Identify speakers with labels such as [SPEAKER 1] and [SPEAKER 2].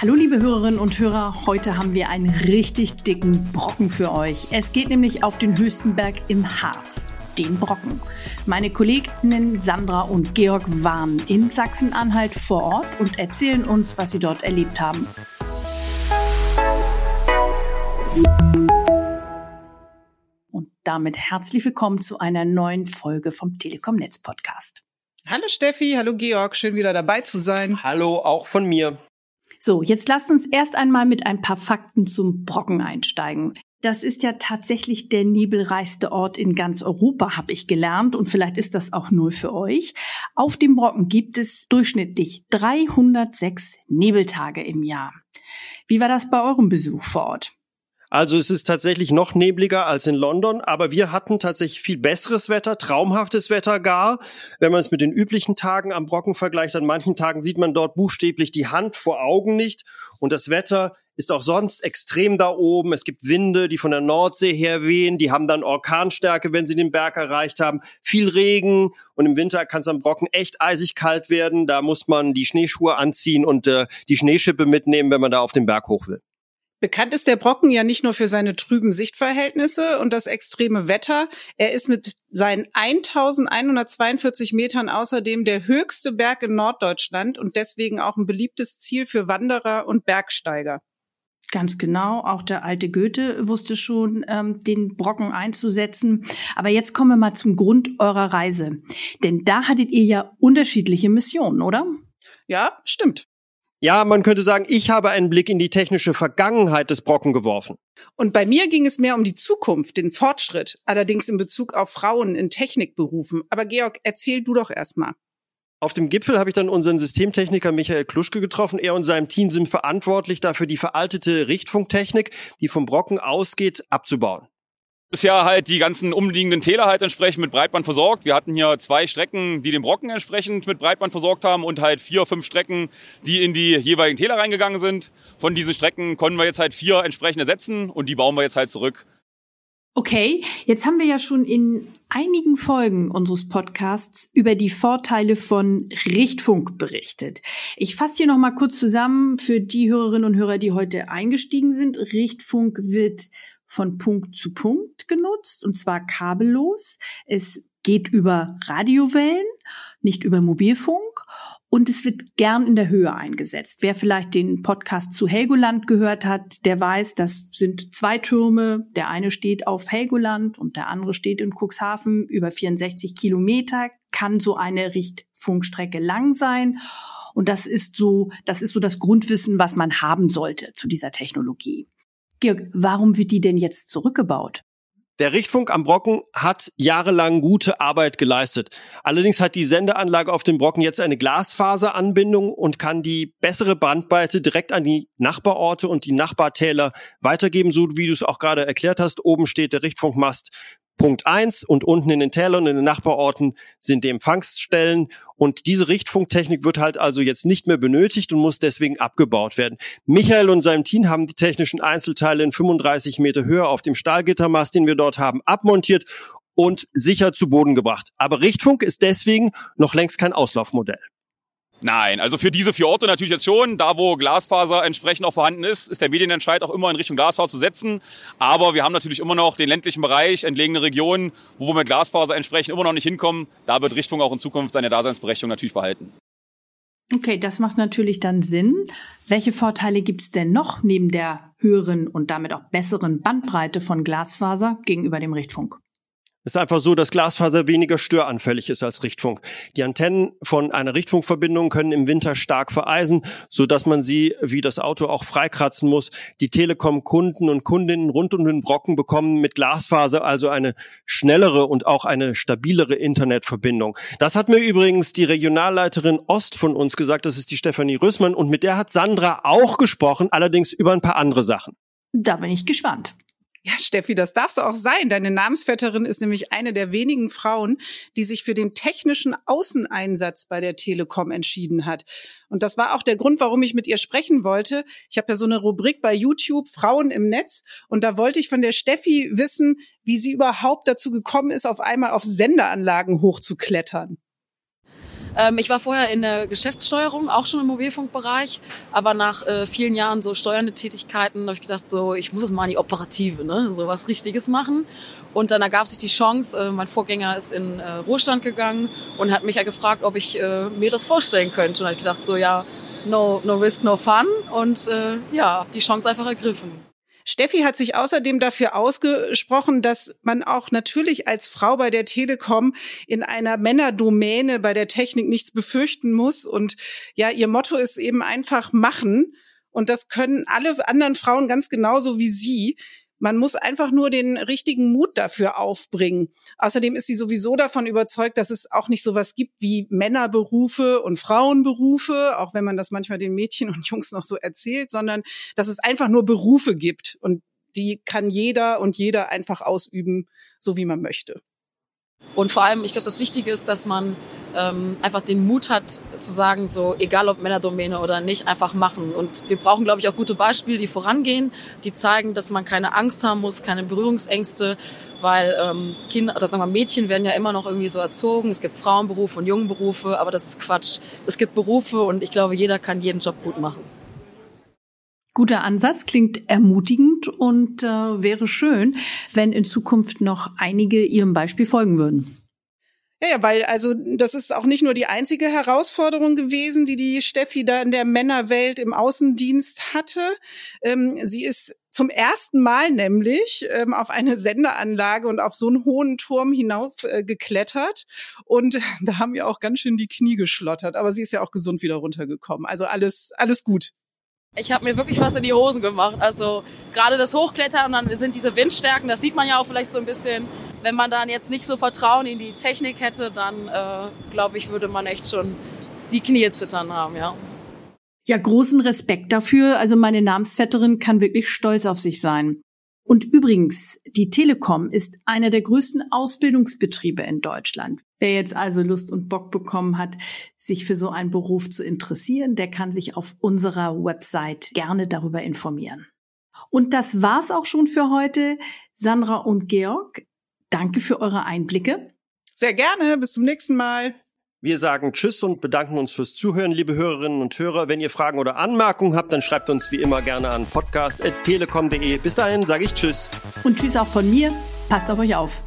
[SPEAKER 1] Hallo liebe Hörerinnen und Hörer, heute haben wir einen richtig dicken Brocken für euch. Es geht nämlich auf den höchsten Berg im Harz, den Brocken. Meine Kolleginnen Sandra und Georg waren in Sachsen-Anhalt vor Ort und erzählen uns, was sie dort erlebt haben. Und damit herzlich willkommen zu einer neuen Folge vom Telekom Netz Podcast.
[SPEAKER 2] Hallo Steffi, hallo Georg, schön wieder dabei zu sein.
[SPEAKER 3] Hallo auch von mir.
[SPEAKER 1] So, jetzt lasst uns erst einmal mit ein paar Fakten zum Brocken einsteigen. Das ist ja tatsächlich der nebelreichste Ort in ganz Europa, habe ich gelernt. Und vielleicht ist das auch nur für euch. Auf dem Brocken gibt es durchschnittlich 306 Nebeltage im Jahr. Wie war das bei eurem Besuch vor Ort?
[SPEAKER 3] Also es ist tatsächlich noch nebliger als in London, aber wir hatten tatsächlich viel besseres Wetter, traumhaftes Wetter gar. Wenn man es mit den üblichen Tagen am Brocken vergleicht, an manchen Tagen sieht man dort buchstäblich die Hand vor Augen nicht und das Wetter ist auch sonst extrem da oben. Es gibt Winde, die von der Nordsee her wehen, die haben dann Orkanstärke, wenn sie den Berg erreicht haben. Viel Regen und im Winter kann es am Brocken echt eisig kalt werden. Da muss man die Schneeschuhe anziehen und äh, die Schneeschippe mitnehmen, wenn man da auf den Berg hoch will.
[SPEAKER 2] Bekannt ist der Brocken ja nicht nur für seine trüben Sichtverhältnisse und das extreme Wetter. Er ist mit seinen 1142 Metern außerdem der höchste Berg in Norddeutschland und deswegen auch ein beliebtes Ziel für Wanderer und Bergsteiger.
[SPEAKER 1] Ganz genau, auch der alte Goethe wusste schon, ähm, den Brocken einzusetzen. Aber jetzt kommen wir mal zum Grund eurer Reise. Denn da hattet ihr ja unterschiedliche Missionen, oder?
[SPEAKER 2] Ja, stimmt.
[SPEAKER 3] Ja, man könnte sagen, ich habe einen Blick in die technische Vergangenheit des Brocken geworfen.
[SPEAKER 2] Und bei mir ging es mehr um die Zukunft, den Fortschritt, allerdings in Bezug auf Frauen in Technikberufen. Aber Georg, erzähl du doch erstmal.
[SPEAKER 3] Auf dem Gipfel habe ich dann unseren Systemtechniker Michael Kluschke getroffen. Er und sein Team sind verantwortlich dafür, die veraltete Richtfunktechnik, die vom Brocken ausgeht, abzubauen
[SPEAKER 4] bisher halt die ganzen umliegenden Täler halt entsprechend mit Breitband versorgt. Wir hatten hier zwei Strecken, die den Brocken entsprechend mit Breitband versorgt haben und halt vier, fünf Strecken, die in die jeweiligen Täler reingegangen sind. Von diesen Strecken konnten wir jetzt halt vier entsprechend ersetzen und die bauen wir jetzt halt zurück.
[SPEAKER 1] Okay, jetzt haben wir ja schon in einigen Folgen unseres Podcasts über die Vorteile von Richtfunk berichtet. Ich fasse hier noch mal kurz zusammen für die Hörerinnen und Hörer, die heute eingestiegen sind. Richtfunk wird von Punkt zu Punkt genutzt und zwar kabellos. Es geht über Radiowellen, nicht über Mobilfunk und es wird gern in der Höhe eingesetzt. Wer vielleicht den Podcast zu Helgoland gehört hat, der weiß, das sind zwei Türme. Der eine steht auf Helgoland und der andere steht in Cuxhaven. Über 64 Kilometer kann so eine Richtfunkstrecke lang sein. Und das ist so, das ist so das Grundwissen, was man haben sollte zu dieser Technologie. Georg, warum wird die denn jetzt zurückgebaut?
[SPEAKER 3] Der Richtfunk am Brocken hat jahrelang gute Arbeit geleistet. Allerdings hat die Sendeanlage auf dem Brocken jetzt eine Glasfaseranbindung und kann die bessere Bandbreite direkt an die Nachbarorte und die Nachbartäler weitergeben, so wie du es auch gerade erklärt hast. Oben steht der Richtfunkmast Punkt eins und unten in den Tälern und in den Nachbarorten sind die Empfangsstellen und diese Richtfunktechnik wird halt also jetzt nicht mehr benötigt und muss deswegen abgebaut werden. Michael und sein Team haben die technischen Einzelteile in 35 Meter Höhe auf dem Stahlgittermast, den wir dort haben, abmontiert und sicher zu Boden gebracht. Aber Richtfunk ist deswegen noch längst kein Auslaufmodell.
[SPEAKER 4] Nein, also für diese vier Orte natürlich jetzt schon. Da, wo Glasfaser entsprechend auch vorhanden ist, ist der Medienentscheid auch immer in Richtung Glasfaser zu setzen. Aber wir haben natürlich immer noch den ländlichen Bereich, entlegene Regionen, wo wir mit Glasfaser entsprechend immer noch nicht hinkommen. Da wird Richtfunk auch in Zukunft seine Daseinsberechtigung natürlich behalten.
[SPEAKER 1] Okay, das macht natürlich dann Sinn. Welche Vorteile gibt es denn noch neben der höheren und damit auch besseren Bandbreite von Glasfaser gegenüber dem Richtfunk?
[SPEAKER 3] Es ist einfach so, dass Glasfaser weniger störanfällig ist als Richtfunk. Die Antennen von einer Richtfunkverbindung können im Winter stark vereisen, so dass man sie wie das Auto auch freikratzen muss. Die Telekom-Kunden und Kundinnen rund um den Brocken bekommen mit Glasfaser also eine schnellere und auch eine stabilere Internetverbindung. Das hat mir übrigens die Regionalleiterin Ost von uns gesagt, das ist die Stefanie Rüssmann und mit der hat Sandra auch gesprochen, allerdings über ein paar andere Sachen.
[SPEAKER 1] Da bin ich gespannt.
[SPEAKER 2] Ja, Steffi, das darfst du auch sein. Deine Namensvetterin ist nämlich eine der wenigen Frauen, die sich für den technischen Außeneinsatz bei der Telekom entschieden hat. Und das war auch der Grund, warum ich mit ihr sprechen wollte. Ich habe ja so eine Rubrik bei YouTube Frauen im Netz und da wollte ich von der Steffi wissen, wie sie überhaupt dazu gekommen ist, auf einmal auf Senderanlagen hochzuklettern.
[SPEAKER 5] Ähm, ich war vorher in der Geschäftssteuerung, auch schon im Mobilfunkbereich, aber nach äh, vielen Jahren so steuernde Tätigkeiten habe ich gedacht, so ich muss es mal in die Operative, ne, so was Richtiges machen. Und dann ergab sich die Chance, äh, mein Vorgänger ist in äh, Ruhestand gegangen und hat mich ja gefragt, ob ich äh, mir das vorstellen könnte. Und habe ich gedacht, so ja, no, no risk, no fun. Und äh, ja, die Chance einfach ergriffen.
[SPEAKER 2] Steffi hat sich außerdem dafür ausgesprochen, dass man auch natürlich als Frau bei der Telekom in einer Männerdomäne bei der Technik nichts befürchten muss. Und ja, ihr Motto ist eben einfach machen. Und das können alle anderen Frauen ganz genauso wie sie. Man muss einfach nur den richtigen Mut dafür aufbringen. Außerdem ist sie sowieso davon überzeugt, dass es auch nicht sowas gibt wie Männerberufe und Frauenberufe, auch wenn man das manchmal den Mädchen und Jungs noch so erzählt, sondern dass es einfach nur Berufe gibt und die kann jeder und jeder einfach ausüben, so wie man möchte.
[SPEAKER 5] Und vor allem, ich glaube, das Wichtige ist, dass man ähm, einfach den Mut hat zu sagen, so egal ob Männerdomäne oder nicht, einfach machen. Und wir brauchen, glaube ich, auch gute Beispiele, die vorangehen, die zeigen, dass man keine Angst haben muss, keine Berührungsängste, weil ähm, Kinder oder sagen wir Mädchen werden ja immer noch irgendwie so erzogen. Es gibt Frauenberufe und Jungenberufe, aber das ist Quatsch. Es gibt Berufe und ich glaube, jeder kann jeden Job gut machen.
[SPEAKER 1] Guter Ansatz, klingt ermutigend und äh, wäre schön, wenn in Zukunft noch einige Ihrem Beispiel folgen würden.
[SPEAKER 2] Ja, ja, weil also das ist auch nicht nur die einzige Herausforderung gewesen, die die Steffi da in der Männerwelt im Außendienst hatte. Ähm, sie ist zum ersten Mal nämlich ähm, auf eine Sendeanlage und auf so einen hohen Turm hinauf äh, geklettert. Und da haben wir auch ganz schön die Knie geschlottert. Aber sie ist ja auch gesund wieder runtergekommen. Also alles, alles gut.
[SPEAKER 5] Ich habe mir wirklich was in die Hosen gemacht. Also gerade das Hochklettern dann sind diese Windstärken, das sieht man ja auch vielleicht so ein bisschen. Wenn man dann jetzt nicht so Vertrauen in die Technik hätte, dann äh, glaube ich, würde man echt schon die Knie zittern haben, ja.
[SPEAKER 1] Ja, großen Respekt dafür. Also meine Namensvetterin kann wirklich stolz auf sich sein. Und übrigens, die Telekom ist einer der größten Ausbildungsbetriebe in Deutschland. Wer jetzt also Lust und Bock bekommen hat, sich für so einen Beruf zu interessieren, der kann sich auf unserer Website gerne darüber informieren. Und das war's auch schon für heute. Sandra und Georg, danke für eure Einblicke.
[SPEAKER 2] Sehr gerne. Bis zum nächsten Mal.
[SPEAKER 3] Wir sagen Tschüss und bedanken uns fürs Zuhören, liebe Hörerinnen und Hörer. Wenn ihr Fragen oder Anmerkungen habt, dann schreibt uns wie immer gerne an podcast.telekom.de. Bis dahin sage ich Tschüss.
[SPEAKER 1] Und Tschüss auch von mir. Passt auf euch auf.